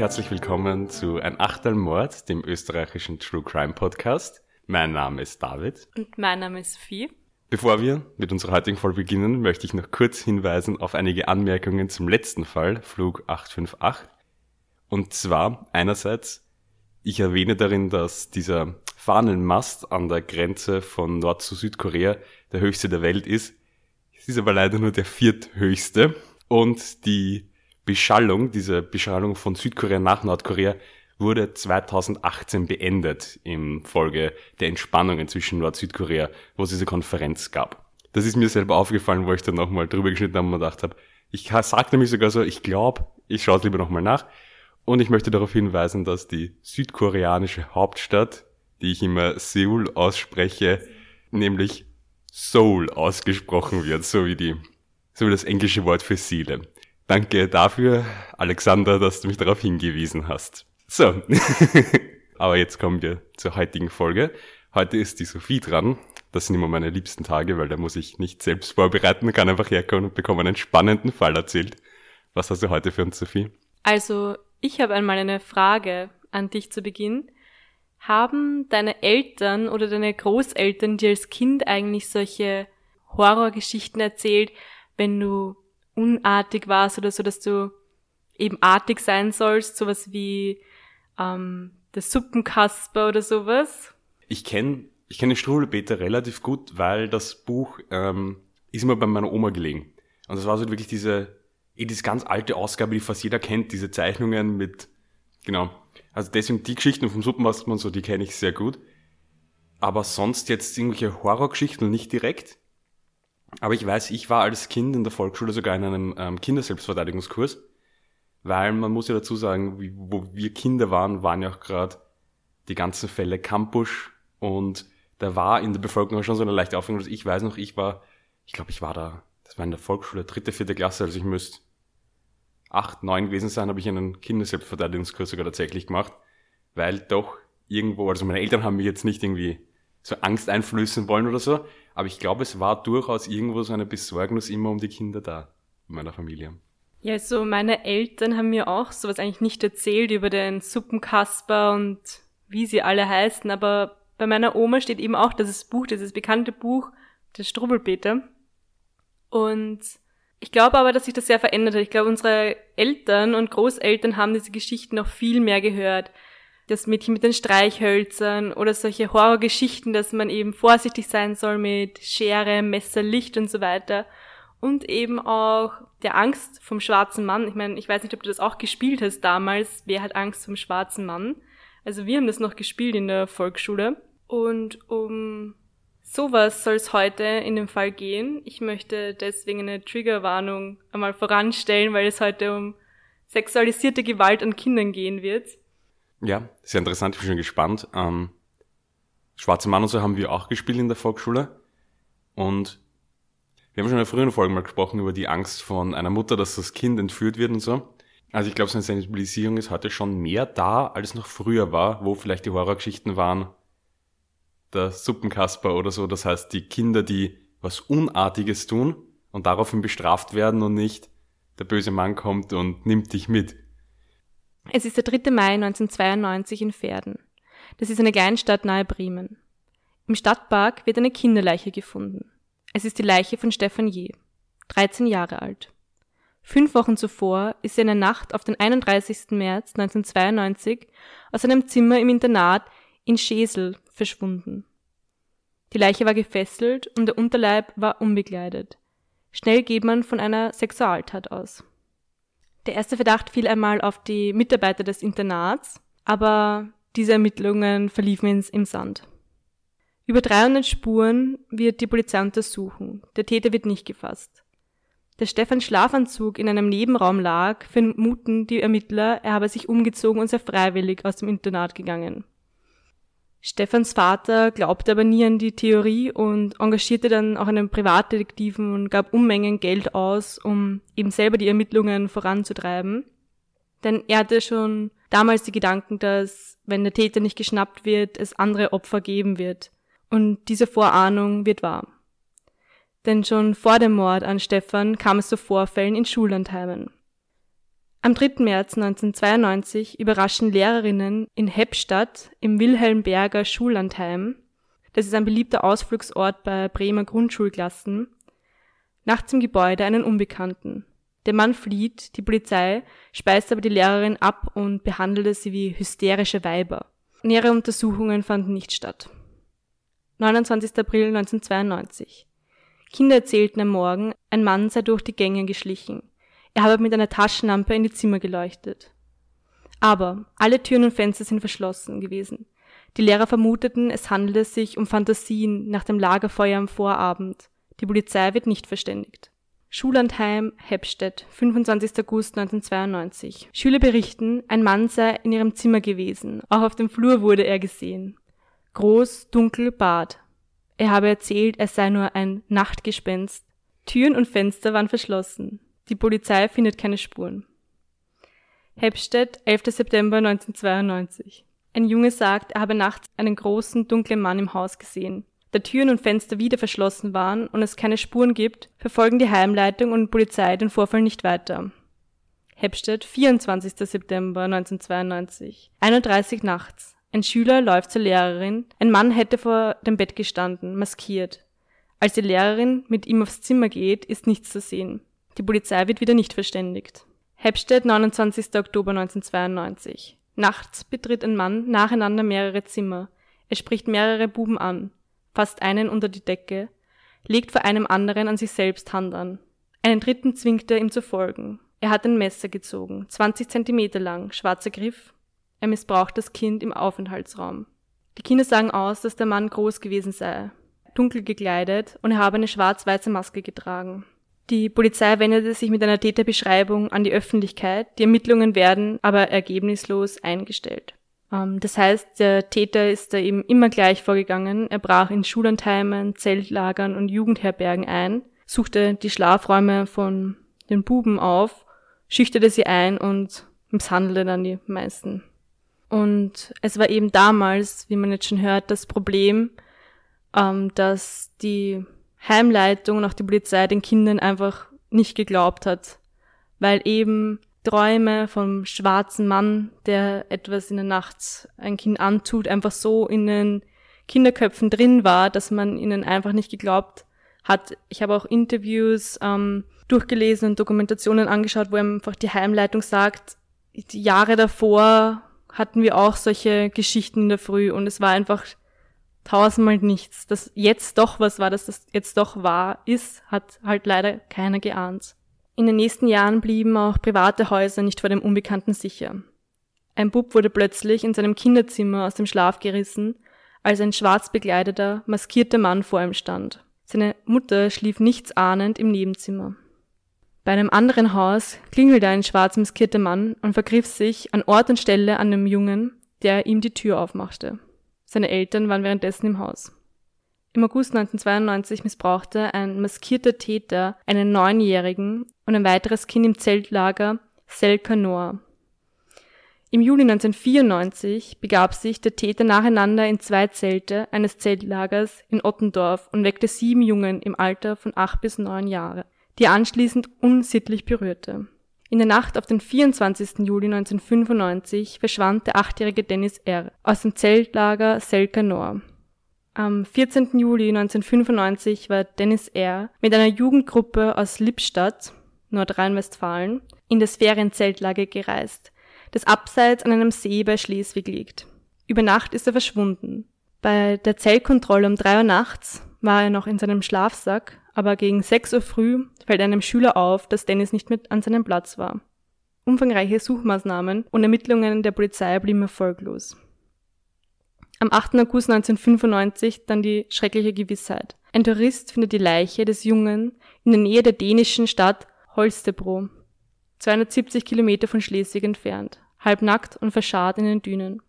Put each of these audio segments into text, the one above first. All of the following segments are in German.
herzlich willkommen zu Ein Achtel Mord, dem österreichischen True Crime Podcast. Mein Name ist David. Und mein Name ist Sophie. Bevor wir mit unserer heutigen Folge beginnen, möchte ich noch kurz hinweisen auf einige Anmerkungen zum letzten Fall, Flug 858. Und zwar einerseits, ich erwähne darin, dass dieser Fahnenmast an der Grenze von Nord zu Südkorea der höchste der Welt ist. Es ist aber leider nur der vierthöchste. Und die Beschallung, diese Beschallung von Südkorea nach Nordkorea, wurde 2018 beendet im Folge der Entspannungen zwischen Nord-Südkorea, wo es diese Konferenz gab. Das ist mir selber aufgefallen, wo ich dann nochmal drüber geschnitten habe und gedacht habe, ich sagte nämlich sogar so, ich glaube, ich schaue es lieber nochmal nach. Und ich möchte darauf hinweisen, dass die südkoreanische Hauptstadt, die ich immer Seoul ausspreche, nämlich Seoul ausgesprochen wird, so wie die, so wie das englische Wort für Seele. Danke dafür, Alexander, dass du mich darauf hingewiesen hast. So, aber jetzt kommen wir zur heutigen Folge. Heute ist die Sophie dran. Das sind immer meine liebsten Tage, weil da muss ich nicht selbst vorbereiten, kann einfach herkommen und bekomme einen spannenden Fall erzählt. Was hast du heute für uns, Sophie? Also, ich habe einmal eine Frage an dich zu Beginn. Haben deine Eltern oder deine Großeltern dir als Kind eigentlich solche Horrorgeschichten erzählt, wenn du unartig warst oder so, dass du eben artig sein sollst, sowas wie ähm, der Suppenkasper oder sowas. Ich kenne ich kenn den Strudelpeter relativ gut, weil das Buch ähm, ist immer bei meiner Oma gelegen. Und das war so wirklich diese, eh diese ganz alte Ausgabe, die fast jeder kennt, diese Zeichnungen mit, genau. Also deswegen die Geschichten vom Suppenkasper und so, die kenne ich sehr gut. Aber sonst jetzt irgendwelche Horrorgeschichten nicht direkt. Aber ich weiß, ich war als Kind in der Volksschule sogar in einem ähm, Kinderselbstverteidigungskurs, weil man muss ja dazu sagen, wie, wo wir Kinder waren, waren ja auch gerade die ganzen Fälle Campusch und da war in der Bevölkerung schon so eine leichte Aufregung, dass ich weiß noch, ich war, ich glaube, ich war da, das war in der Volksschule, dritte, vierte Klasse, also ich müsste acht, neun gewesen sein, habe ich einen Kinderselbstverteidigungskurs sogar tatsächlich gemacht, weil doch irgendwo, also meine Eltern haben mich jetzt nicht irgendwie so Angst einflößen wollen oder so, aber ich glaube, es war durchaus irgendwo so eine Besorgnis immer um die Kinder da in meiner Familie. Ja, also meine Eltern haben mir auch sowas eigentlich nicht erzählt über den Suppenkasper und wie sie alle heißen, aber bei meiner Oma steht eben auch dieses Buch, dieses bekannte Buch, der Strubbelpeter. Und ich glaube aber, dass sich das sehr verändert hat. Ich glaube, unsere Eltern und Großeltern haben diese Geschichten noch viel mehr gehört das Mädchen mit den Streichhölzern oder solche Horrorgeschichten, dass man eben vorsichtig sein soll mit Schere, Messer, Licht und so weiter. Und eben auch der Angst vom schwarzen Mann. Ich meine, ich weiß nicht, ob du das auch gespielt hast damals. Wer hat Angst vom schwarzen Mann? Also wir haben das noch gespielt in der Volksschule. Und um sowas soll es heute in dem Fall gehen. Ich möchte deswegen eine Triggerwarnung einmal voranstellen, weil es heute um sexualisierte Gewalt an Kindern gehen wird. Ja, sehr interessant, ich bin schon gespannt. Ähm, Schwarze Mann und so haben wir auch gespielt in der Volksschule. Und wir haben schon in der früheren Folge mal gesprochen über die Angst von einer Mutter, dass das Kind entführt wird und so. Also ich glaube, so eine Sensibilisierung ist heute schon mehr da, als noch früher war, wo vielleicht die Horrorgeschichten waren, der Suppenkasper oder so. Das heißt, die Kinder, die was Unartiges tun und daraufhin bestraft werden und nicht der böse Mann kommt und nimmt dich mit. Es ist der 3. Mai 1992 in Verden. Das ist eine Kleinstadt nahe Bremen. Im Stadtpark wird eine Kinderleiche gefunden. Es ist die Leiche von Stefan Je, 13 Jahre alt. Fünf Wochen zuvor ist er in der Nacht auf den 31. März 1992 aus einem Zimmer im Internat in Schesel verschwunden. Die Leiche war gefesselt und der Unterleib war unbekleidet. Schnell geht man von einer Sexualtat aus. Der erste Verdacht fiel einmal auf die Mitarbeiter des Internats, aber diese Ermittlungen verliefen im Sand. Über 300 Spuren wird die Polizei untersuchen. Der Täter wird nicht gefasst. Da Stefans Schlafanzug in einem Nebenraum lag, vermuten die Ermittler, er habe sich umgezogen und sei freiwillig aus dem Internat gegangen. Stefans Vater glaubte aber nie an die Theorie und engagierte dann auch einen Privatdetektiven und gab Unmengen Geld aus, um eben selber die Ermittlungen voranzutreiben. Denn er hatte schon damals die Gedanken, dass wenn der Täter nicht geschnappt wird, es andere Opfer geben wird. Und diese Vorahnung wird wahr. Denn schon vor dem Mord an Stefan kam es zu Vorfällen in Schullandheimen. Am 3. März 1992 überraschen Lehrerinnen in Heppstadt im Wilhelmberger Schullandheim, das ist ein beliebter Ausflugsort bei Bremer Grundschulklassen, nachts im Gebäude einen Unbekannten. Der Mann flieht, die Polizei speist aber die Lehrerin ab und behandelte sie wie hysterische Weiber. Nähere Untersuchungen fanden nicht statt. 29. April 1992. Kinder erzählten am Morgen, ein Mann sei durch die Gänge geschlichen. Er habe mit einer Taschenlampe in die Zimmer geleuchtet. Aber alle Türen und Fenster sind verschlossen gewesen. Die Lehrer vermuteten, es handele sich um Fantasien nach dem Lagerfeuer am Vorabend. Die Polizei wird nicht verständigt. Schullandheim, Heppstedt, 25. August 1992. Schüler berichten, ein Mann sei in ihrem Zimmer gewesen. Auch auf dem Flur wurde er gesehen. Groß, dunkel, Bart. Er habe erzählt, es sei nur ein Nachtgespenst. Türen und Fenster waren verschlossen. Die Polizei findet keine Spuren. Heppstedt, 11. September 1992. Ein Junge sagt, er habe nachts einen großen, dunklen Mann im Haus gesehen. Da Türen und Fenster wieder verschlossen waren und es keine Spuren gibt, verfolgen die Heimleitung und Polizei den Vorfall nicht weiter. Heppstedt, 24. September 1992. 31 nachts. Ein Schüler läuft zur Lehrerin. Ein Mann hätte vor dem Bett gestanden, maskiert. Als die Lehrerin mit ihm aufs Zimmer geht, ist nichts zu sehen. Die Polizei wird wieder nicht verständigt. Heppstedt, 29. Oktober 1992. Nachts betritt ein Mann nacheinander mehrere Zimmer. Er spricht mehrere Buben an, fasst einen unter die Decke, legt vor einem anderen an sich selbst Hand an. Einen dritten zwingt er, ihm zu folgen. Er hat ein Messer gezogen, 20 Zentimeter lang, schwarzer Griff. Er missbraucht das Kind im Aufenthaltsraum. Die Kinder sagen aus, dass der Mann groß gewesen sei, dunkel gekleidet und er habe eine schwarz-weiße Maske getragen. Die Polizei wendete sich mit einer Täterbeschreibung an die Öffentlichkeit. Die Ermittlungen werden aber ergebnislos eingestellt. Ähm, das heißt, der Täter ist da eben immer gleich vorgegangen. Er brach in Schullandheimen, Zeltlagern und Jugendherbergen ein, suchte die Schlafräume von den Buben auf, schüchterte sie ein und misshandelte dann die meisten. Und es war eben damals, wie man jetzt schon hört, das Problem, ähm, dass die Heimleitung und auch die Polizei den Kindern einfach nicht geglaubt hat, weil eben Träume vom schwarzen Mann, der etwas in der Nacht ein Kind antut, einfach so in den Kinderköpfen drin war, dass man ihnen einfach nicht geglaubt hat. Ich habe auch Interviews ähm, durchgelesen und Dokumentationen angeschaut, wo einfach die Heimleitung sagt, die Jahre davor hatten wir auch solche Geschichten in der Früh und es war einfach tausendmal nichts. Dass jetzt doch was war, dass das jetzt doch wahr ist, hat halt leider keiner geahnt. In den nächsten Jahren blieben auch private Häuser nicht vor dem Unbekannten sicher. Ein Bub wurde plötzlich in seinem Kinderzimmer aus dem Schlaf gerissen, als ein schwarz bekleideter, maskierter Mann vor ihm stand. Seine Mutter schlief nichts ahnend im Nebenzimmer. Bei einem anderen Haus klingelte ein schwarz maskierter Mann und vergriff sich an Ort und Stelle an dem Jungen, der ihm die Tür aufmachte. Seine Eltern waren währenddessen im Haus. Im August 1992 missbrauchte ein maskierter Täter einen Neunjährigen und ein weiteres Kind im Zeltlager Selkanor. Im Juli 1994 begab sich der Täter nacheinander in zwei Zelte eines Zeltlagers in Ottendorf und weckte sieben Jungen im Alter von acht bis neun Jahre, die er anschließend unsittlich berührte. In der Nacht auf den 24. Juli 1995 verschwand der achtjährige Dennis R. aus dem Zeltlager Selkanor. Am 14. Juli 1995 war Dennis R. mit einer Jugendgruppe aus Lippstadt, Nordrhein-Westfalen, in das Ferienzeltlager gereist, das abseits an einem See bei Schleswig liegt. Über Nacht ist er verschwunden. Bei der Zellkontrolle um drei Uhr nachts war er noch in seinem Schlafsack, aber gegen 6 Uhr früh fällt einem Schüler auf, dass Dennis nicht mit an seinem Platz war. Umfangreiche Suchmaßnahmen und Ermittlungen der Polizei blieben erfolglos. Am 8. August 1995 dann die schreckliche Gewissheit. Ein Tourist findet die Leiche des Jungen in der Nähe der dänischen Stadt Holstebro, 270 Kilometer von Schleswig entfernt, halbnackt und verscharrt in den Dünen.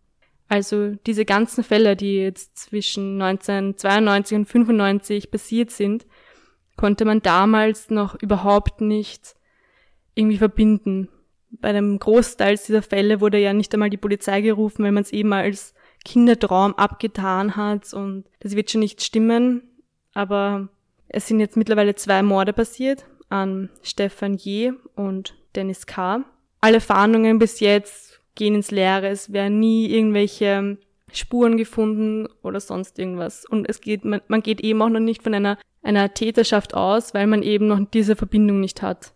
Also diese ganzen Fälle, die jetzt zwischen 1992 und 1995 passiert sind, konnte man damals noch überhaupt nicht irgendwie verbinden. Bei dem Großteil dieser Fälle wurde ja nicht einmal die Polizei gerufen, weil man es eben als Kindertraum abgetan hat und das wird schon nicht stimmen. Aber es sind jetzt mittlerweile zwei Morde passiert an Stefan J. und Dennis K. alle Fahndungen bis jetzt gehen ins Leere. Es werden nie irgendwelche Spuren gefunden oder sonst irgendwas. Und es geht, man, man geht eben auch noch nicht von einer, einer Täterschaft aus, weil man eben noch diese Verbindung nicht hat.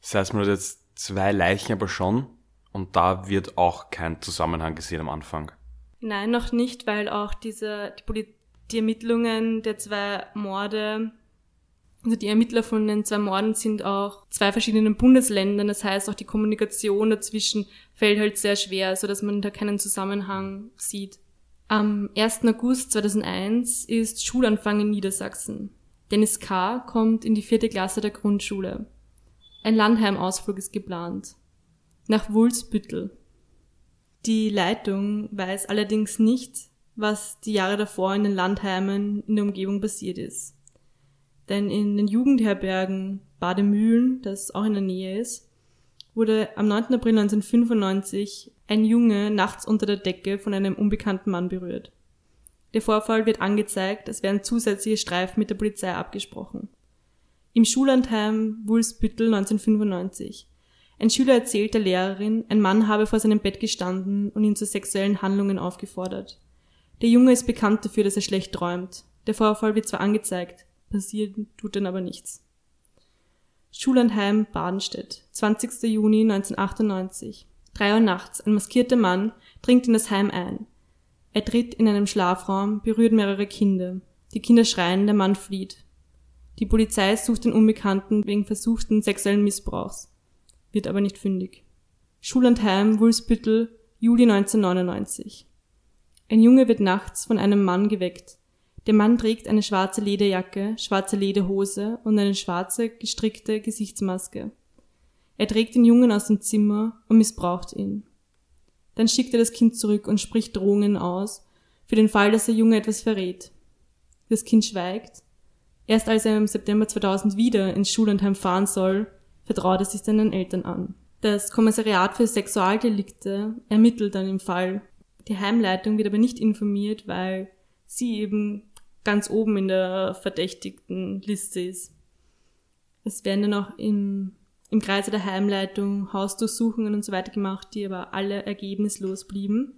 Das heißt, man hat jetzt zwei Leichen aber schon und da wird auch kein Zusammenhang gesehen am Anfang. Nein, noch nicht, weil auch diese, die, die Ermittlungen der zwei Morde also die Ermittler von den zwei Morden sind auch zwei verschiedenen Bundesländern. Das heißt, auch die Kommunikation dazwischen fällt halt sehr schwer, so dass man da keinen Zusammenhang sieht. Am 1. August 2001 ist Schulanfang in Niedersachsen. Dennis K. kommt in die vierte Klasse der Grundschule. Ein Landheimausflug ist geplant. Nach Wulsbüttel. Die Leitung weiß allerdings nicht, was die Jahre davor in den Landheimen in der Umgebung passiert ist. Denn in den Jugendherbergen Bademühlen, das auch in der Nähe ist, wurde am 9. April 1995 ein Junge nachts unter der Decke von einem unbekannten Mann berührt. Der Vorfall wird angezeigt, es werden zusätzliche Streifen mit der Polizei abgesprochen. Im Schullandheim Wulsbüttel 1995. Ein Schüler erzählt der Lehrerin, ein Mann habe vor seinem Bett gestanden und ihn zu sexuellen Handlungen aufgefordert. Der Junge ist bekannt dafür, dass er schlecht träumt. Der Vorfall wird zwar angezeigt, passieren tut dann aber nichts. Schullandheim Badenstedt, 20. Juni 1998. Drei Uhr nachts, ein maskierter Mann dringt in das Heim ein. Er tritt in einem Schlafraum, berührt mehrere Kinder. Die Kinder schreien, der Mann flieht. Die Polizei sucht den Unbekannten wegen versuchten sexuellen Missbrauchs, wird aber nicht fündig. Schullandheim Wulsbüttel, Juli 1999. Ein Junge wird nachts von einem Mann geweckt. Der Mann trägt eine schwarze Lederjacke, schwarze Lederhose und eine schwarze, gestrickte Gesichtsmaske. Er trägt den Jungen aus dem Zimmer und missbraucht ihn. Dann schickt er das Kind zurück und spricht Drohungen aus, für den Fall, dass der Junge etwas verrät. Das Kind schweigt. Erst als er im September 2000 wieder ins Schullandheim fahren soll, vertraut er sich seinen Eltern an. Das Kommissariat für Sexualdelikte ermittelt dann im Fall. Die Heimleitung wird aber nicht informiert, weil sie eben ganz oben in der verdächtigten Liste ist. Es werden dann auch im, im Kreise der Heimleitung Hausdurchsuchungen und so weiter gemacht, die aber alle ergebnislos blieben.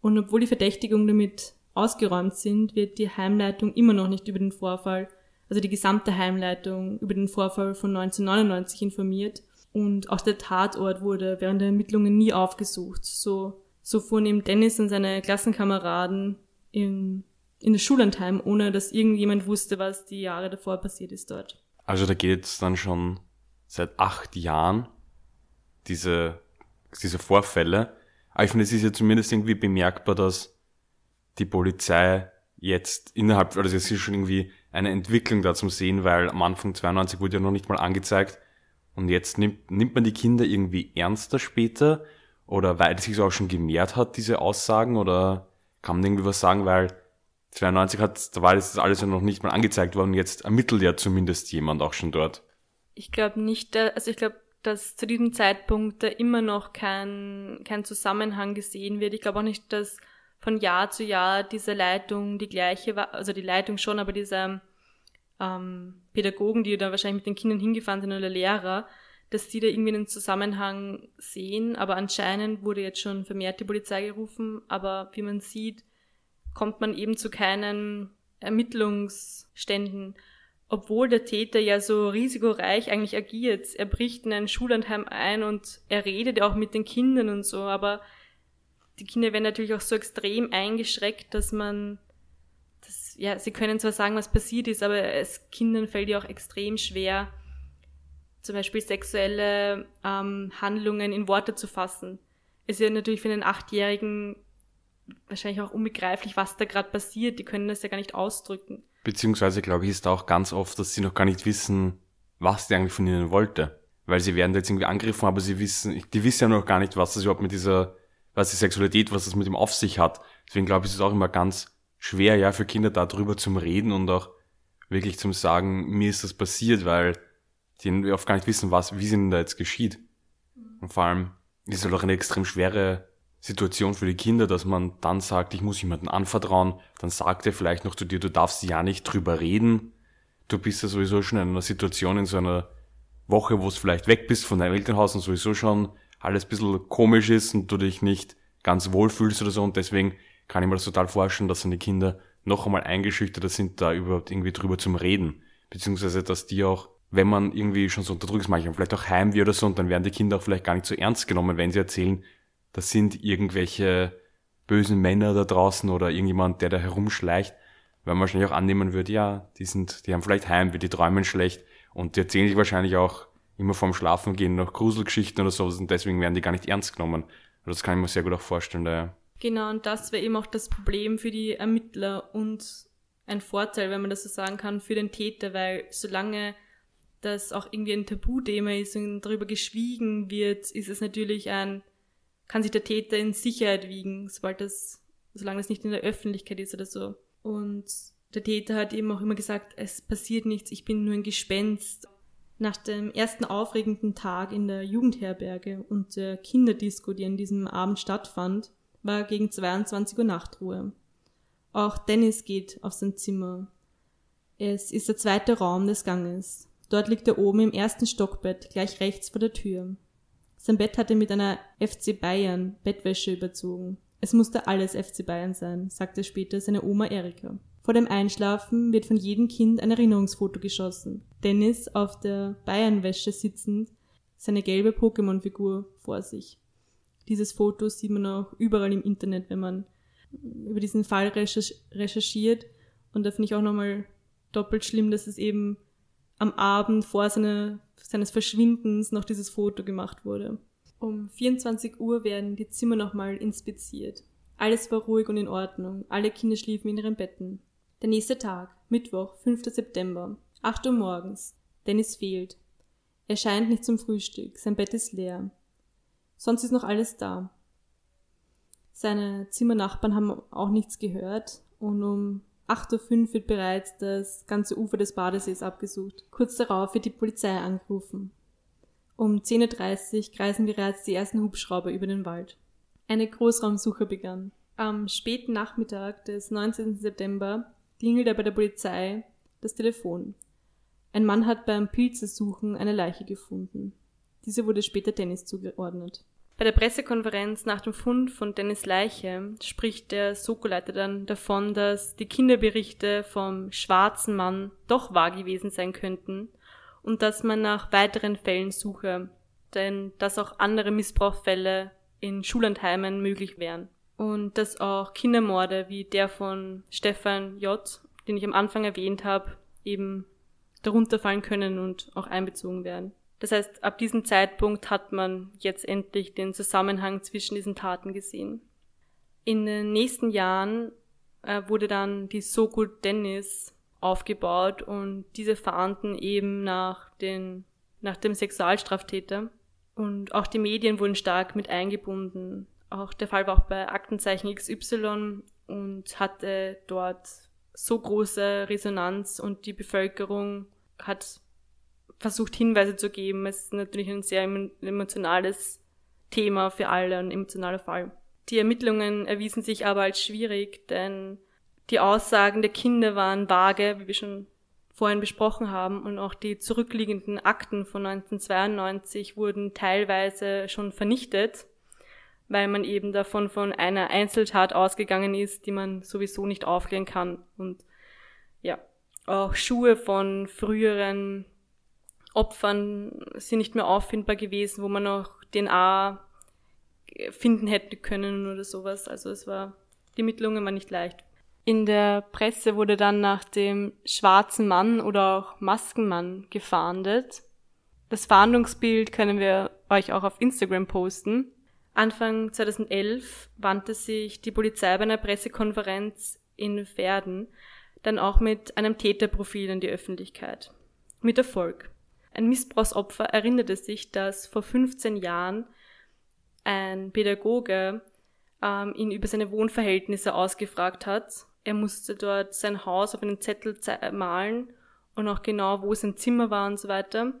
Und obwohl die Verdächtigungen damit ausgeräumt sind, wird die Heimleitung immer noch nicht über den Vorfall, also die gesamte Heimleitung über den Vorfall von 1999 informiert. Und auch der Tatort wurde während der Ermittlungen nie aufgesucht. So, so fuhren eben Dennis und seine Klassenkameraden in in das Schullandheim, ohne dass irgendjemand wusste, was die Jahre davor passiert ist dort. Also da geht es dann schon seit acht Jahren diese, diese Vorfälle. Aber ich finde, es ist ja zumindest irgendwie bemerkbar, dass die Polizei jetzt innerhalb, also es ist schon irgendwie eine Entwicklung da zum Sehen, weil am Anfang 92 wurde ja noch nicht mal angezeigt. Und jetzt nimmt, nimmt man die Kinder irgendwie ernster später? Oder weil es sich auch schon gemehrt hat, diese Aussagen? Oder kann man irgendwie was sagen, weil 92 hat, da war das alles ja noch nicht mal angezeigt worden, jetzt ermittelt ja zumindest jemand auch schon dort. Ich glaube nicht, also ich glaube, dass zu diesem Zeitpunkt da immer noch kein, kein Zusammenhang gesehen wird. Ich glaube auch nicht, dass von Jahr zu Jahr diese Leitung die gleiche war, also die Leitung schon, aber diese ähm, Pädagogen, die da wahrscheinlich mit den Kindern hingefahren sind oder Lehrer, dass die da irgendwie einen Zusammenhang sehen, aber anscheinend wurde jetzt schon vermehrt die Polizei gerufen, aber wie man sieht, kommt man eben zu keinen Ermittlungsständen, obwohl der Täter ja so risikoreich eigentlich agiert. Er bricht in ein Schullandheim ein und er redet ja auch mit den Kindern und so, aber die Kinder werden natürlich auch so extrem eingeschreckt, dass man das, ja, sie können zwar sagen, was passiert ist, aber es Kindern fällt ja auch extrem schwer, zum Beispiel sexuelle ähm, Handlungen in Worte zu fassen. Es ist ja natürlich für einen Achtjährigen wahrscheinlich auch unbegreiflich, was da gerade passiert. Die können das ja gar nicht ausdrücken. Beziehungsweise, glaube ich, ist auch ganz oft, dass sie noch gar nicht wissen, was die eigentlich von ihnen wollte. Weil sie werden da jetzt irgendwie angegriffen, aber sie wissen, die wissen ja noch gar nicht, was das überhaupt mit dieser, was die Sexualität, was das mit dem auf sich hat. Deswegen glaube ich, ist es auch immer ganz schwer, ja, für Kinder darüber zum Reden und auch wirklich zum sagen, mir ist das passiert, weil die oft gar nicht wissen, was, wie es ihnen da jetzt geschieht. Und vor allem ist es halt auch eine extrem schwere Situation für die Kinder, dass man dann sagt, ich muss jemanden anvertrauen, dann sagt er vielleicht noch zu dir, du darfst ja nicht drüber reden. Du bist ja sowieso schon in einer Situation, in so einer Woche, wo du vielleicht weg bist von deinem Elternhaus und sowieso schon alles ein bisschen komisch ist und du dich nicht ganz wohl fühlst oder so und deswegen kann ich mir das total vorstellen, dass seine Kinder noch einmal eingeschüchterter sind, da überhaupt irgendwie drüber zum Reden. Beziehungsweise, dass die auch, wenn man irgendwie schon so unterdrückt ist, manchmal vielleicht auch Heimweh oder so, und dann werden die Kinder auch vielleicht gar nicht so ernst genommen, wenn sie erzählen, das sind irgendwelche bösen Männer da draußen oder irgendjemand, der da herumschleicht, weil man wahrscheinlich auch annehmen würde, ja, die sind, die haben vielleicht Heimweh, die träumen schlecht und die erzählen sich wahrscheinlich auch immer vorm Schlafen gehen noch Gruselgeschichten oder sowas und deswegen werden die gar nicht ernst genommen. Also das kann ich mir sehr gut auch vorstellen, daher. Genau, und das wäre eben auch das Problem für die Ermittler und ein Vorteil, wenn man das so sagen kann, für den Täter, weil solange das auch irgendwie ein Tabuthema ist und darüber geschwiegen wird, ist es natürlich ein, kann sich der Täter in Sicherheit wiegen, sobald das, solange das nicht in der Öffentlichkeit ist oder so. Und der Täter hat eben auch immer gesagt, es passiert nichts, ich bin nur ein Gespenst. Nach dem ersten aufregenden Tag in der Jugendherberge und der Kinderdisco, die an diesem Abend stattfand, war gegen 22 Uhr Nachtruhe. Auch Dennis geht auf sein Zimmer. Es ist der zweite Raum des Ganges. Dort liegt er oben im ersten Stockbett, gleich rechts vor der Tür. Sein Bett hatte mit einer FC Bayern Bettwäsche überzogen. Es musste alles FC Bayern sein, sagte später seine Oma Erika. Vor dem Einschlafen wird von jedem Kind ein Erinnerungsfoto geschossen. Dennis auf der Bayernwäsche sitzend, seine gelbe Pokémon-Figur vor sich. Dieses Foto sieht man auch überall im Internet, wenn man über diesen Fall recherchiert. Und da finde ich auch nochmal doppelt schlimm, dass es eben am Abend vor seine, seines Verschwindens noch dieses Foto gemacht wurde. Um 24 Uhr werden die Zimmer nochmal inspiziert. Alles war ruhig und in Ordnung. Alle Kinder schliefen in ihren Betten. Der nächste Tag, Mittwoch, 5. September, 8 Uhr morgens. Dennis fehlt. Er scheint nicht zum Frühstück. Sein Bett ist leer. Sonst ist noch alles da. Seine Zimmernachbarn haben auch nichts gehört und um 8.05 Uhr wird bereits das ganze Ufer des Badesees abgesucht. Kurz darauf wird die Polizei angerufen. Um 10.30 Uhr kreisen bereits die ersten Hubschrauber über den Wald. Eine Großraumsuche begann. Am späten Nachmittag des 19. September klingelte bei der Polizei das Telefon. Ein Mann hat beim Pilzesuchen eine Leiche gefunden. Diese wurde später Dennis zugeordnet. Bei der Pressekonferenz nach dem Fund von Dennis Leiche spricht der Soko-Leiter dann davon, dass die Kinderberichte vom schwarzen Mann doch wahr gewesen sein könnten und dass man nach weiteren Fällen suche, denn dass auch andere Missbrauchsfälle in Schullandheimen möglich wären und dass auch Kindermorde wie der von Stefan J., den ich am Anfang erwähnt habe, eben darunter fallen können und auch einbezogen werden. Das heißt, ab diesem Zeitpunkt hat man jetzt endlich den Zusammenhang zwischen diesen Taten gesehen. In den nächsten Jahren äh, wurde dann die So Good Dennis aufgebaut und diese fahnden eben nach den, nach dem Sexualstraftäter. Und auch die Medien wurden stark mit eingebunden. Auch der Fall war auch bei Aktenzeichen XY und hatte dort so große Resonanz und die Bevölkerung hat versucht Hinweise zu geben. Es ist natürlich ein sehr emotionales Thema für alle, ein emotionaler Fall. Die Ermittlungen erwiesen sich aber als schwierig, denn die Aussagen der Kinder waren vage, wie wir schon vorhin besprochen haben, und auch die zurückliegenden Akten von 1992 wurden teilweise schon vernichtet weil man eben davon von einer Einzeltat ausgegangen ist, die man sowieso nicht aufklären kann. Und ja, auch Schuhe von früheren Opfern sind nicht mehr auffindbar gewesen, wo man auch DNA finden hätte können oder sowas. Also es war, die Ermittlungen waren nicht leicht. In der Presse wurde dann nach dem schwarzen Mann oder auch Maskenmann gefahndet. Das Fahndungsbild können wir euch auch auf Instagram posten. Anfang 2011 wandte sich die Polizei bei einer Pressekonferenz in Verden dann auch mit einem Täterprofil in die Öffentlichkeit. Mit Erfolg. Ein Missbrauchsopfer erinnerte sich, dass vor 15 Jahren ein Pädagoge ähm, ihn über seine Wohnverhältnisse ausgefragt hat. Er musste dort sein Haus auf einen Zettel malen und auch genau, wo sein Zimmer war und so weiter.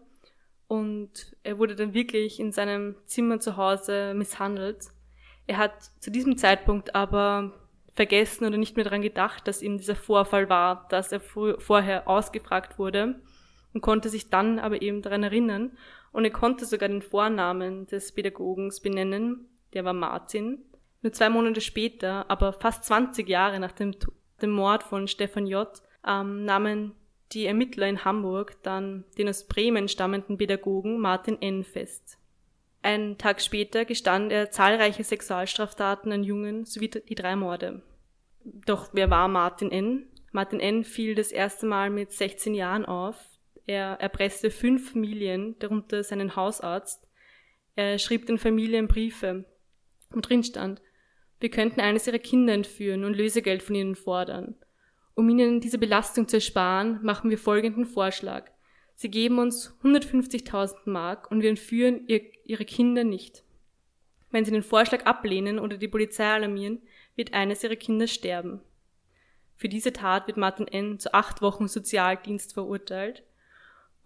Und er wurde dann wirklich in seinem Zimmer zu Hause misshandelt. Er hat zu diesem Zeitpunkt aber vergessen oder nicht mehr daran gedacht, dass ihm dieser Vorfall war, dass er vorher ausgefragt wurde und konnte sich dann aber eben daran erinnern und er konnte sogar den Vornamen des Pädagogens benennen, der war Martin. Nur zwei Monate später, aber fast 20 Jahre nach dem, dem Mord von Stefan J., ähm, nahmen die Ermittler in Hamburg dann den aus Bremen stammenden Pädagogen Martin N. fest. Einen Tag später gestand er zahlreiche Sexualstraftaten an Jungen sowie die drei Morde. Doch wer war Martin N.? Martin N. fiel das erste Mal mit 16 Jahren auf. Er erpresste fünf Familien, darunter seinen Hausarzt. Er schrieb den Familien Briefe, wo drin stand, wir könnten eines ihrer Kinder entführen und Lösegeld von ihnen fordern. Um ihnen diese Belastung zu ersparen, machen wir folgenden Vorschlag. Sie geben uns 150.000 Mark und wir entführen ihr, ihre Kinder nicht. Wenn sie den Vorschlag ablehnen oder die Polizei alarmieren, wird eines ihrer Kinder sterben. Für diese Tat wird Martin N. zu acht Wochen Sozialdienst verurteilt.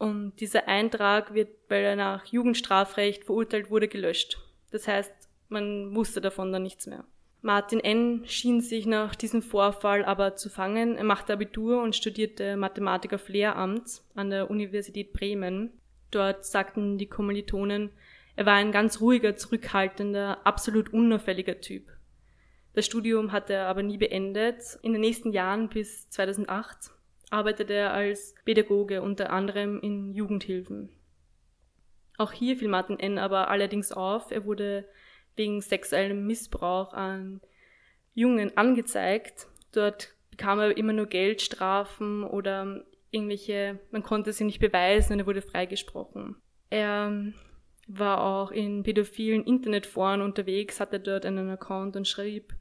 Und dieser Eintrag wird, weil er nach Jugendstrafrecht verurteilt wurde, gelöscht. Das heißt, man wusste davon dann nichts mehr. Martin N. schien sich nach diesem Vorfall aber zu fangen. Er machte Abitur und studierte Mathematik auf Lehramt an der Universität Bremen. Dort sagten die Kommilitonen, er war ein ganz ruhiger, zurückhaltender, absolut unauffälliger Typ. Das Studium hat er aber nie beendet. In den nächsten Jahren bis 2008 arbeitete er als Pädagoge unter anderem in Jugendhilfen. Auch hier fiel Martin N. aber allerdings auf. Er wurde wegen sexuellem Missbrauch an Jungen angezeigt. Dort bekam er immer nur Geldstrafen oder irgendwelche, man konnte sie nicht beweisen und er wurde freigesprochen. Er war auch in pädophilen Internetforen unterwegs, hatte dort einen Account und schrieb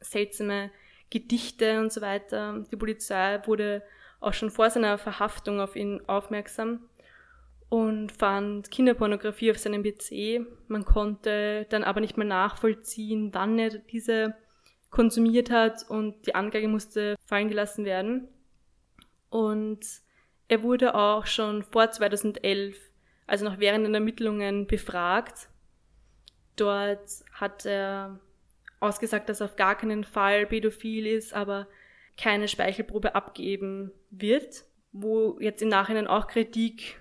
seltsame Gedichte und so weiter. Die Polizei wurde auch schon vor seiner Verhaftung auf ihn aufmerksam und fand Kinderpornografie auf seinem PC. Man konnte dann aber nicht mehr nachvollziehen, wann er diese konsumiert hat und die Anklage musste fallen gelassen werden. Und er wurde auch schon vor 2011, also noch während den Ermittlungen, befragt. Dort hat er ausgesagt, dass er auf gar keinen Fall pädophil ist, aber keine Speichelprobe abgeben wird, wo jetzt im Nachhinein auch Kritik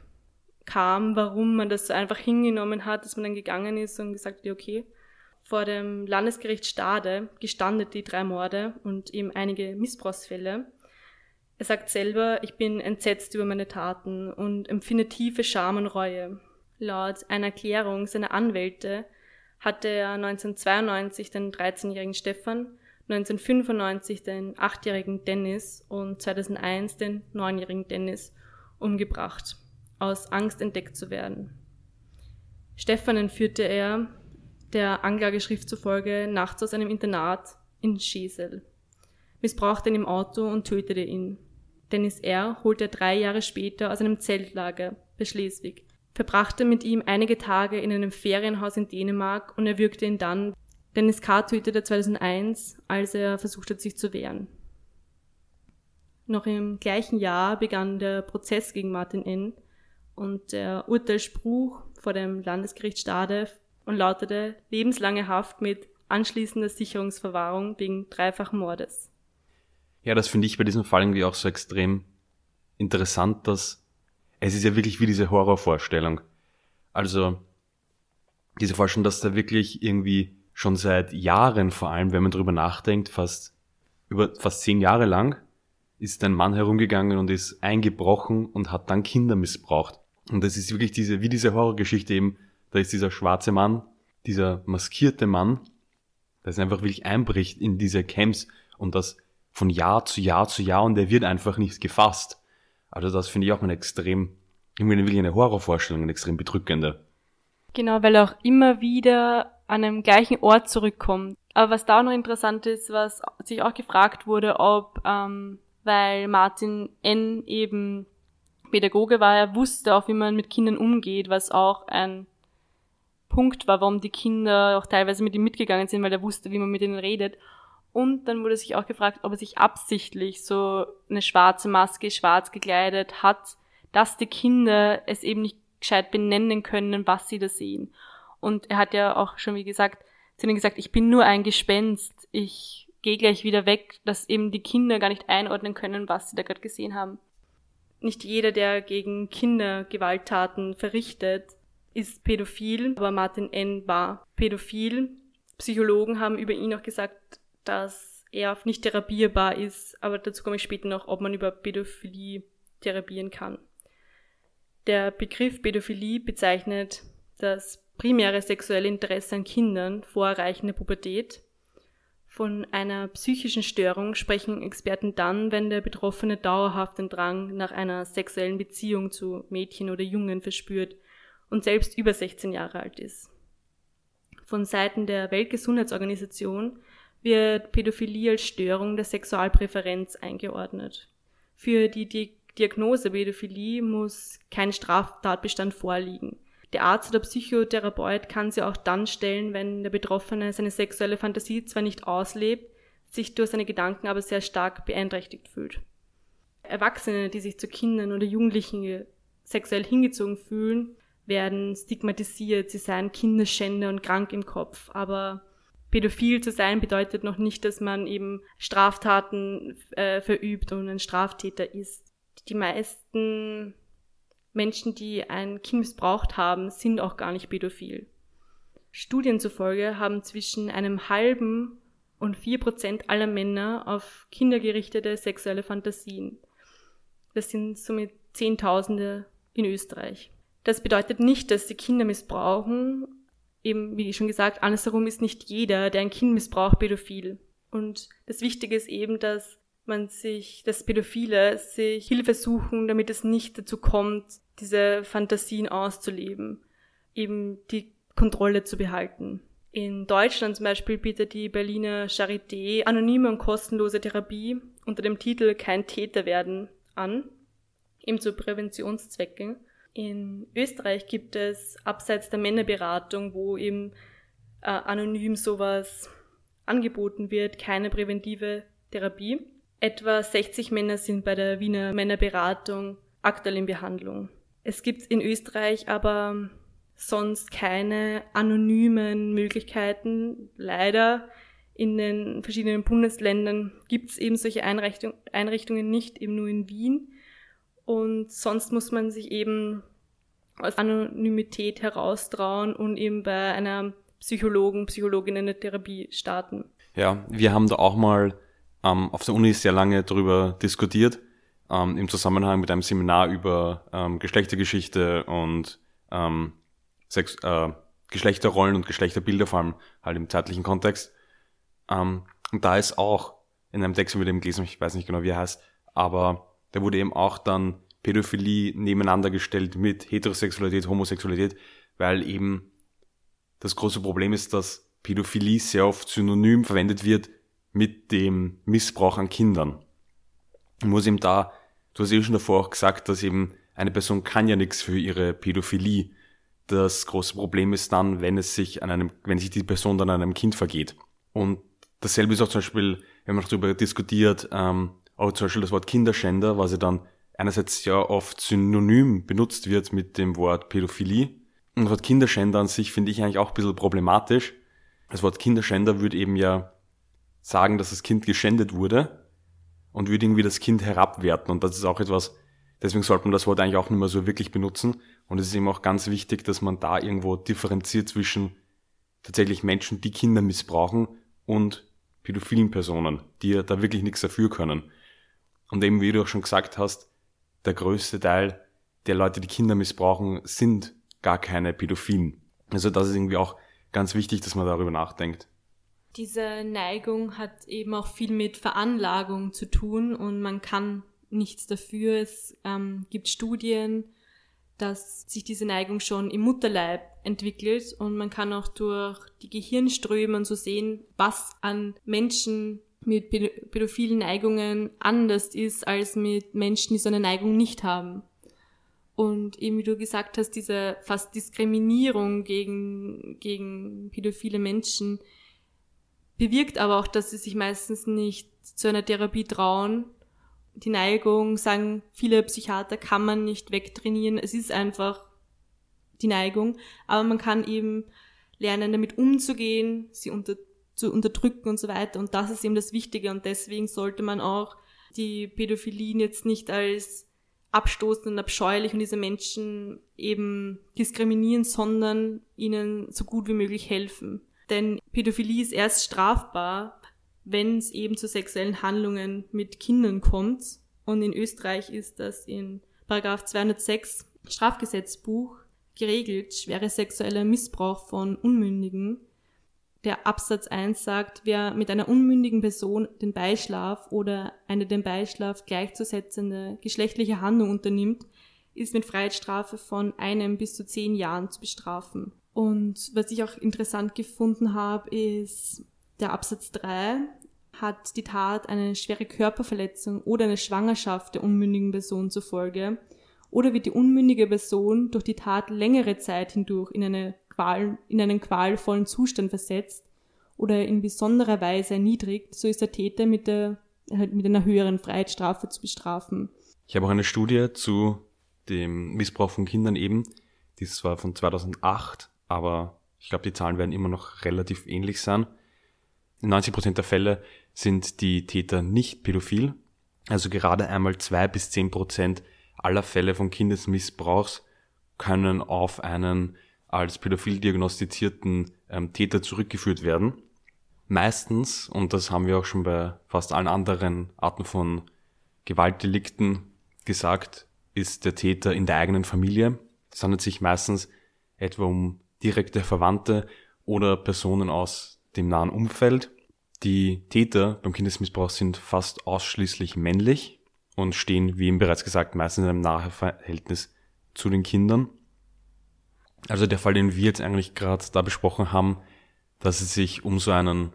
kam, warum man das so einfach hingenommen hat, dass man dann gegangen ist und gesagt hat, okay, vor dem Landesgericht Stade gestandet die drei Morde und eben einige Missbrauchsfälle. Er sagt selber, ich bin entsetzt über meine Taten und empfinde tiefe Scham und Reue. Laut einer Erklärung seiner Anwälte hatte er 1992 den 13-jährigen Stefan, 1995 den 8-jährigen Dennis und 2001 den 9-jährigen Dennis umgebracht, aus Angst entdeckt zu werden. Stefan entführte er, der Anklageschrift zufolge, nachts aus einem Internat in Schesel, missbrauchte ihn im Auto und tötete ihn. Dennis R. holte er drei Jahre später aus einem Zeltlager bei Schleswig verbrachte mit ihm einige Tage in einem Ferienhaus in Dänemark und erwürgte ihn dann. Dennis K. tötete 2001, als er versucht hat, sich zu wehren. Noch im gleichen Jahr begann der Prozess gegen Martin N. und der Urteilsspruch vor dem Landesgericht Stade und lautete lebenslange Haft mit anschließender Sicherungsverwahrung wegen dreifachen Mordes. Ja, das finde ich bei diesem Fall irgendwie auch so extrem interessant, dass es ist ja wirklich wie diese Horrorvorstellung. Also diese Vorstellung, dass da wirklich irgendwie schon seit Jahren, vor allem wenn man drüber nachdenkt, fast über fast zehn Jahre lang, ist ein Mann herumgegangen und ist eingebrochen und hat dann Kinder missbraucht. Und das ist wirklich diese, wie diese Horrorgeschichte eben, da ist dieser schwarze Mann, dieser maskierte Mann, der es einfach wirklich einbricht in diese Camps und das von Jahr zu Jahr zu Jahr und der wird einfach nicht gefasst. Also das finde ich auch eine extrem, irgendwie wirklich eine Horrorvorstellung, eine extrem bedrückende. Genau, weil er auch immer wieder an einem gleichen Ort zurückkommt. Aber was da auch noch interessant ist, was sich auch gefragt wurde, ob, ähm, weil Martin N. eben Pädagoge war, er wusste auch, wie man mit Kindern umgeht, was auch ein Punkt war, warum die Kinder auch teilweise mit ihm mitgegangen sind, weil er wusste, wie man mit ihnen redet. Und dann wurde sich auch gefragt, ob er sich absichtlich so eine schwarze Maske, schwarz gekleidet hat, dass die Kinder es eben nicht gescheit benennen können, was sie da sehen. Und er hat ja auch schon, wie gesagt, zu ihnen gesagt, ich bin nur ein Gespenst, ich gehe gleich wieder weg, dass eben die Kinder gar nicht einordnen können, was sie da gerade gesehen haben. Nicht jeder, der gegen Kinder Gewalttaten verrichtet, ist pädophil, aber Martin N. war pädophil. Psychologen haben über ihn auch gesagt, dass er nicht therapierbar ist, aber dazu komme ich später noch, ob man über Pädophilie therapieren kann. Der Begriff Pädophilie bezeichnet das primäre sexuelle Interesse an Kindern vor Erreichen der Pubertät. Von einer psychischen Störung sprechen Experten dann, wenn der Betroffene dauerhaft den Drang nach einer sexuellen Beziehung zu Mädchen oder Jungen verspürt und selbst über 16 Jahre alt ist. Von Seiten der Weltgesundheitsorganisation wird Pädophilie als Störung der Sexualpräferenz eingeordnet. Für die Diagnose Pädophilie muss kein Straftatbestand vorliegen. Der Arzt oder Psychotherapeut kann sie auch dann stellen, wenn der Betroffene seine sexuelle Fantasie zwar nicht auslebt, sich durch seine Gedanken aber sehr stark beeinträchtigt fühlt. Erwachsene, die sich zu Kindern oder Jugendlichen sexuell hingezogen fühlen, werden stigmatisiert, sie seien Kinderschänder und krank im Kopf. Aber pädophil zu sein bedeutet noch nicht, dass man eben Straftaten äh, verübt und ein Straftäter ist. Die meisten Menschen, die ein Kind missbraucht haben, sind auch gar nicht pädophil. Studien zufolge haben zwischen einem halben und vier Prozent aller Männer auf Kinder gerichtete sexuelle Fantasien. Das sind somit Zehntausende in Österreich. Das bedeutet nicht, dass sie Kinder missbrauchen. Eben, wie schon gesagt, andersherum ist nicht jeder, der ein Kind missbraucht, pädophil. Und das Wichtige ist eben, dass man sich, dass Pädophile sich Hilfe suchen, damit es nicht dazu kommt, diese Fantasien auszuleben, eben die Kontrolle zu behalten. In Deutschland zum Beispiel bietet die Berliner Charité anonyme und kostenlose Therapie unter dem Titel Kein Täter werden an, eben zu Präventionszwecken. In Österreich gibt es abseits der Männerberatung, wo eben äh, anonym sowas angeboten wird, keine präventive Therapie. Etwa 60 Männer sind bei der Wiener Männerberatung aktuell in Behandlung. Es gibt in Österreich aber sonst keine anonymen Möglichkeiten. Leider in den verschiedenen Bundesländern gibt es eben solche Einrichtung, Einrichtungen nicht, eben nur in Wien. Und sonst muss man sich eben aus Anonymität heraustrauen und eben bei einer Psychologen, Psychologin eine Therapie starten. Ja, wir haben da auch mal ähm, auf der Uni sehr lange darüber diskutiert, ähm, im Zusammenhang mit einem Seminar über ähm, Geschlechtergeschichte und ähm, Sex, äh, Geschlechterrollen und Geschlechterbilder, vor allem halt im zeitlichen Kontext. Ähm, und da ist auch in einem Text, über den gelesen ich weiß nicht genau, wie er heißt, aber da wurde eben auch dann Pädophilie nebeneinander gestellt mit Heterosexualität, Homosexualität, weil eben das große Problem ist, dass Pädophilie sehr oft synonym verwendet wird mit dem Missbrauch an Kindern. Ich muss eben da, du hast eh schon davor auch gesagt, dass eben eine Person kann ja nichts für ihre Pädophilie. Das große Problem ist dann, wenn es sich an einem, wenn sich die Person dann an einem Kind vergeht. Und dasselbe ist auch zum Beispiel, wenn man darüber diskutiert, ähm, auch zum Beispiel das Wort Kinderschänder, was ja dann einerseits ja oft synonym benutzt wird mit dem Wort Pädophilie. Und das Wort Kinderschänder an sich finde ich eigentlich auch ein bisschen problematisch. Das Wort Kinderschänder würde eben ja sagen, dass das Kind geschändet wurde und würde irgendwie das Kind herabwerten. Und das ist auch etwas, deswegen sollte man das Wort eigentlich auch nicht mehr so wirklich benutzen. Und es ist eben auch ganz wichtig, dass man da irgendwo differenziert zwischen tatsächlich Menschen, die Kinder missbrauchen und pädophilen Personen, die ja da wirklich nichts dafür können. Und eben, wie du auch schon gesagt hast, der größte Teil der Leute, die Kinder missbrauchen, sind gar keine Pädophilen. Also das ist irgendwie auch ganz wichtig, dass man darüber nachdenkt diese Neigung hat eben auch viel mit Veranlagung zu tun und man kann nichts dafür. Es ähm, gibt Studien, dass sich diese Neigung schon im Mutterleib entwickelt und man kann auch durch die Gehirnströme so sehen, was an Menschen mit pädophilen Neigungen anders ist als mit Menschen, die so eine Neigung nicht haben. Und eben wie du gesagt hast, diese fast Diskriminierung gegen, gegen pädophile Menschen bewirkt aber auch, dass sie sich meistens nicht zu einer Therapie trauen. Die Neigung, sagen viele Psychiater, kann man nicht wegtrainieren. Es ist einfach die Neigung. Aber man kann eben lernen, damit umzugehen, sie unter, zu unterdrücken und so weiter. Und das ist eben das Wichtige. Und deswegen sollte man auch die Pädophilien jetzt nicht als abstoßend und abscheulich und diese Menschen eben diskriminieren, sondern ihnen so gut wie möglich helfen. Denn Pädophilie ist erst strafbar, wenn es eben zu sexuellen Handlungen mit Kindern kommt. Und in Österreich ist das in Paragraph 206 Strafgesetzbuch geregelt, schwere sexueller Missbrauch von Unmündigen. Der Absatz 1 sagt, wer mit einer unmündigen Person den Beischlaf oder eine dem Beischlaf gleichzusetzende geschlechtliche Handlung unternimmt, ist mit Freiheitsstrafe von einem bis zu zehn Jahren zu bestrafen. Und was ich auch interessant gefunden habe, ist der Absatz 3 hat die Tat eine schwere Körperverletzung oder eine Schwangerschaft der unmündigen Person zur Folge oder wird die unmündige Person durch die Tat längere Zeit hindurch in, eine Qual, in einen qualvollen Zustand versetzt oder in besonderer Weise erniedrigt, so ist der Täter mit, der, mit einer höheren Freiheitsstrafe zu bestrafen. Ich habe auch eine Studie zu dem Missbrauch von Kindern eben, die ist zwar von 2008, aber ich glaube, die Zahlen werden immer noch relativ ähnlich sein. In 90 Prozent der Fälle sind die Täter nicht pädophil. Also gerade einmal zwei bis zehn Prozent aller Fälle von Kindesmissbrauchs können auf einen als pädophil diagnostizierten ähm, Täter zurückgeführt werden. Meistens, und das haben wir auch schon bei fast allen anderen Arten von Gewaltdelikten gesagt, ist der Täter in der eigenen Familie. Es handelt sich meistens etwa um direkte Verwandte oder Personen aus dem nahen Umfeld. Die Täter beim Kindesmissbrauch sind fast ausschließlich männlich und stehen, wie eben bereits gesagt, meistens in einem nahen Verhältnis zu den Kindern. Also der Fall, den wir jetzt eigentlich gerade da besprochen haben, dass es sich um so einen,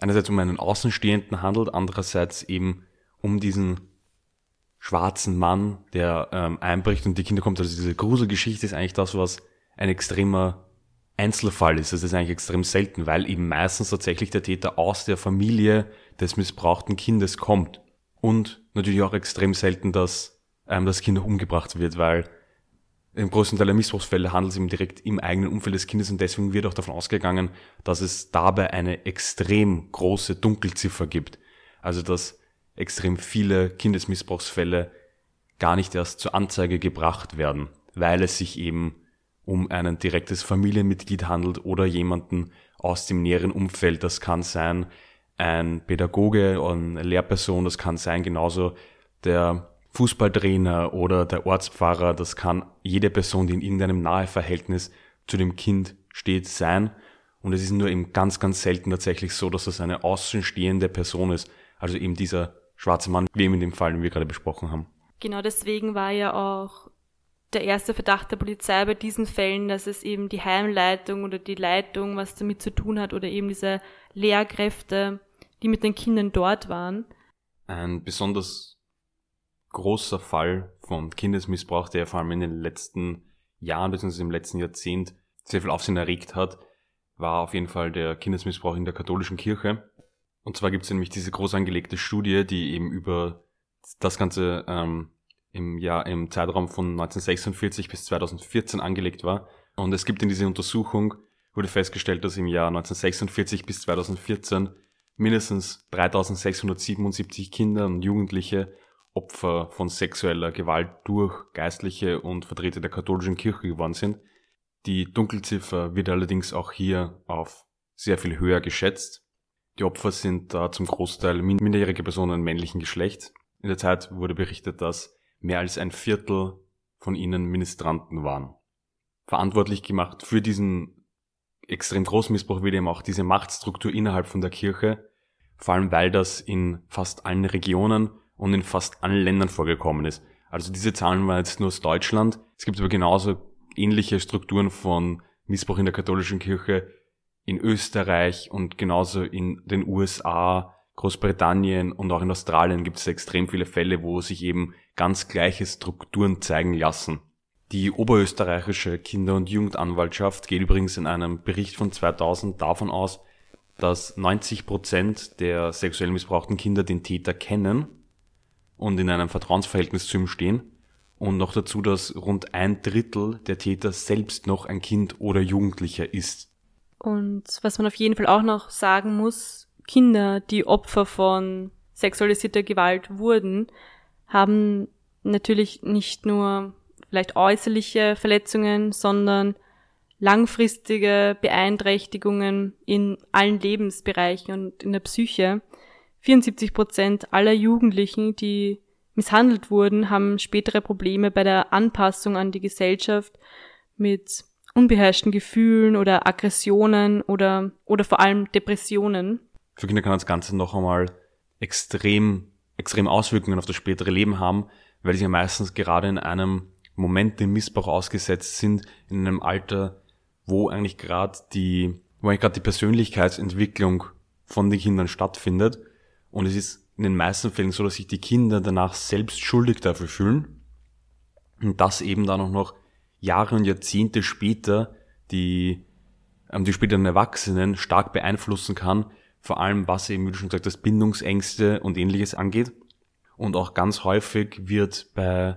einerseits um einen Außenstehenden handelt, andererseits eben um diesen schwarzen Mann, der ähm, einbricht und die Kinder kommt. Also diese Gruselgeschichte ist eigentlich das, was ein extremer Einzelfall ist. Das ist eigentlich extrem selten, weil eben meistens tatsächlich der Täter aus der Familie des missbrauchten Kindes kommt. Und natürlich auch extrem selten, dass ähm, das Kind umgebracht wird, weil im größten Teil der Missbrauchsfälle handelt es eben direkt im eigenen Umfeld des Kindes und deswegen wird auch davon ausgegangen, dass es dabei eine extrem große Dunkelziffer gibt. Also dass extrem viele Kindesmissbrauchsfälle gar nicht erst zur Anzeige gebracht werden, weil es sich eben um ein direktes Familienmitglied handelt oder jemanden aus dem näheren Umfeld. Das kann sein ein Pädagoge oder eine Lehrperson, das kann sein genauso der Fußballtrainer oder der Ortspfarrer, das kann jede Person, die in irgendeinem nahe Verhältnis zu dem Kind steht, sein. Und es ist nur eben ganz, ganz selten tatsächlich so, dass das eine außenstehende Person ist. Also eben dieser schwarze Mann, wie eben in dem Fall, den wir gerade besprochen haben. Genau deswegen war ja auch der erste Verdacht der Polizei bei diesen Fällen, dass es eben die Heimleitung oder die Leitung was damit zu tun hat oder eben diese Lehrkräfte, die mit den Kindern dort waren. Ein besonders großer Fall von Kindesmissbrauch, der vor allem in den letzten Jahren bzw. im letzten Jahrzehnt sehr viel Aufsehen erregt hat, war auf jeden Fall der Kindesmissbrauch in der katholischen Kirche. Und zwar gibt es nämlich diese groß angelegte Studie, die eben über das Ganze ähm, im Jahr, im Zeitraum von 1946 bis 2014 angelegt war. Und es gibt in dieser Untersuchung, wurde festgestellt, dass im Jahr 1946 bis 2014 mindestens 3677 Kinder und Jugendliche Opfer von sexueller Gewalt durch Geistliche und Vertreter der katholischen Kirche geworden sind. Die Dunkelziffer wird allerdings auch hier auf sehr viel höher geschätzt. Die Opfer sind da zum Großteil minderjährige Personen männlichen Geschlechts. In der Zeit wurde berichtet, dass mehr als ein Viertel von ihnen Ministranten waren. Verantwortlich gemacht für diesen extrem großen Missbrauch wird eben auch diese Machtstruktur innerhalb von der Kirche, vor allem weil das in fast allen Regionen und in fast allen Ländern vorgekommen ist. Also diese Zahlen waren jetzt nur aus Deutschland. Es gibt aber genauso ähnliche Strukturen von Missbrauch in der katholischen Kirche in Österreich und genauso in den USA, Großbritannien und auch in Australien gibt es extrem viele Fälle, wo sich eben ganz gleiche Strukturen zeigen lassen. Die oberösterreichische Kinder- und Jugendanwaltschaft geht übrigens in einem Bericht von 2000 davon aus, dass 90 Prozent der sexuell missbrauchten Kinder den Täter kennen und in einem Vertrauensverhältnis zu ihm stehen und noch dazu, dass rund ein Drittel der Täter selbst noch ein Kind oder Jugendlicher ist. Und was man auf jeden Fall auch noch sagen muss, Kinder, die Opfer von sexualisierter Gewalt wurden, haben natürlich nicht nur vielleicht äußerliche Verletzungen, sondern langfristige Beeinträchtigungen in allen Lebensbereichen und in der Psyche. 74 Prozent aller Jugendlichen, die misshandelt wurden, haben spätere Probleme bei der Anpassung an die Gesellschaft mit unbeherrschten Gefühlen oder Aggressionen oder, oder vor allem Depressionen. Für Kinder kann das Ganze noch einmal extrem, extrem Auswirkungen auf das spätere Leben haben, weil sie ja meistens gerade in einem Moment dem Missbrauch ausgesetzt sind, in einem Alter, wo eigentlich gerade die, wo eigentlich gerade die Persönlichkeitsentwicklung von den Kindern stattfindet. Und es ist in den meisten Fällen so, dass sich die Kinder danach selbst schuldig dafür fühlen. Und das eben dann auch noch Jahre und Jahrzehnte später die, ähm, die späteren Erwachsenen stark beeinflussen kann, vor allem was eben, wie du schon gesagt hast, Bindungsängste und ähnliches angeht. Und auch ganz häufig wird bei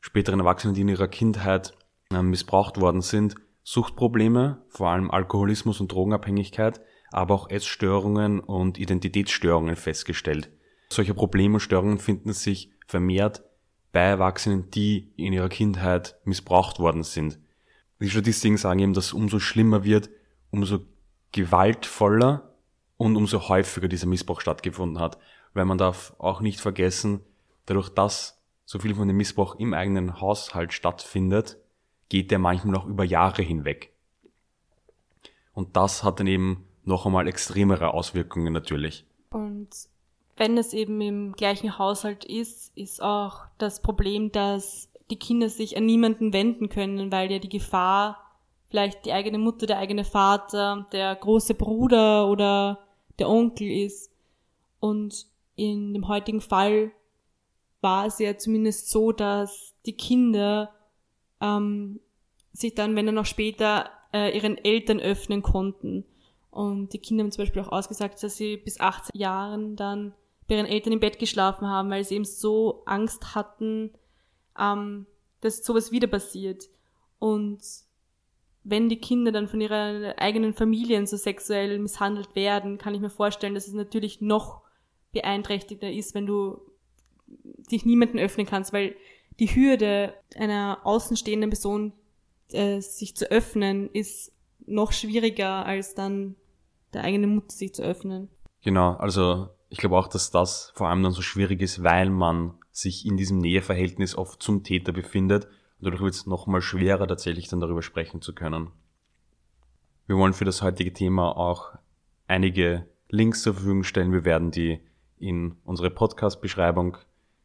späteren Erwachsenen, die in ihrer Kindheit äh, missbraucht worden sind, Suchtprobleme, vor allem Alkoholismus und Drogenabhängigkeit, aber auch Essstörungen und Identitätsstörungen festgestellt. Solche Probleme und Störungen finden sich vermehrt bei Erwachsenen, die in ihrer Kindheit missbraucht worden sind. Die Statistiken sagen eben, dass umso schlimmer wird, umso gewaltvoller und umso häufiger dieser Missbrauch stattgefunden hat. Weil man darf auch nicht vergessen, dadurch, dass so viel von dem Missbrauch im eigenen Haushalt stattfindet, geht der manchmal auch über Jahre hinweg. Und das hat dann eben noch einmal extremere Auswirkungen natürlich. Und wenn es eben im gleichen Haushalt ist, ist auch das Problem, dass die Kinder sich an niemanden wenden können, weil ja die Gefahr vielleicht die eigene Mutter, der eigene Vater, der große Bruder oder der Onkel ist. Und in dem heutigen Fall war es ja zumindest so, dass die Kinder ähm, sich dann, wenn dann noch später, äh, ihren Eltern öffnen konnten. Und die Kinder haben zum Beispiel auch ausgesagt, dass sie bis 18 Jahren dann bei ihren Eltern im Bett geschlafen haben, weil sie eben so Angst hatten, ähm, dass sowas wieder passiert. Und wenn die Kinder dann von ihren eigenen Familien so sexuell misshandelt werden, kann ich mir vorstellen, dass es natürlich noch beeinträchtigter ist, wenn du dich niemanden öffnen kannst, weil die Hürde einer außenstehenden Person, äh, sich zu öffnen, ist noch schwieriger, als dann der eigene Mutter sich zu öffnen. Genau, also ich glaube auch, dass das vor allem dann so schwierig ist, weil man sich in diesem Näheverhältnis oft zum Täter befindet und dadurch wird es nochmal schwerer, tatsächlich dann darüber sprechen zu können. Wir wollen für das heutige Thema auch einige Links zur Verfügung stellen. Wir werden die in unsere Podcast-Beschreibung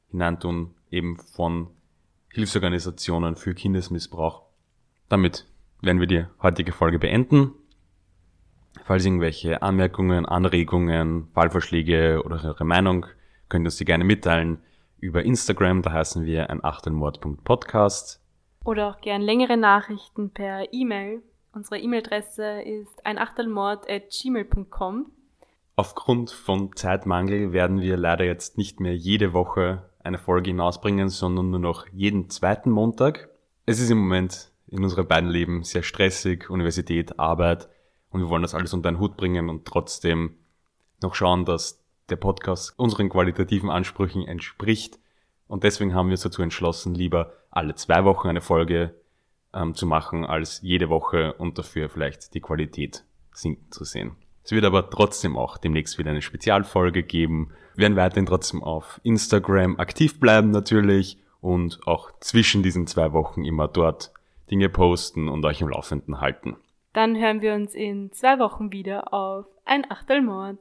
hineintun, eben von Hilfsorganisationen für Kindesmissbrauch. Damit werden wir die heutige Folge beenden. Falls irgendwelche Anmerkungen, Anregungen, Fallvorschläge oder eure Meinung, könnt ihr uns die gerne mitteilen über Instagram, da heißen wir ein Achtelmord.podcast. Oder auch gern längere Nachrichten per E-Mail. Unsere E-Mail-Adresse ist einachtelmord.gmail.com. Aufgrund von Zeitmangel werden wir leider jetzt nicht mehr jede Woche eine Folge hinausbringen, sondern nur noch jeden zweiten Montag. Es ist im Moment in unserem beiden Leben sehr stressig, Universität, Arbeit und wir wollen das alles unter einen Hut bringen und trotzdem noch schauen, dass der Podcast unseren qualitativen Ansprüchen entspricht. Und deswegen haben wir uns dazu entschlossen, lieber alle zwei Wochen eine Folge ähm, zu machen, als jede Woche und dafür vielleicht die Qualität sinken zu sehen. Es wird aber trotzdem auch demnächst wieder eine Spezialfolge geben. Wir werden weiterhin trotzdem auf Instagram aktiv bleiben natürlich und auch zwischen diesen zwei Wochen immer dort Dinge posten und euch im Laufenden halten. Dann hören wir uns in zwei Wochen wieder auf ein Achtelmord.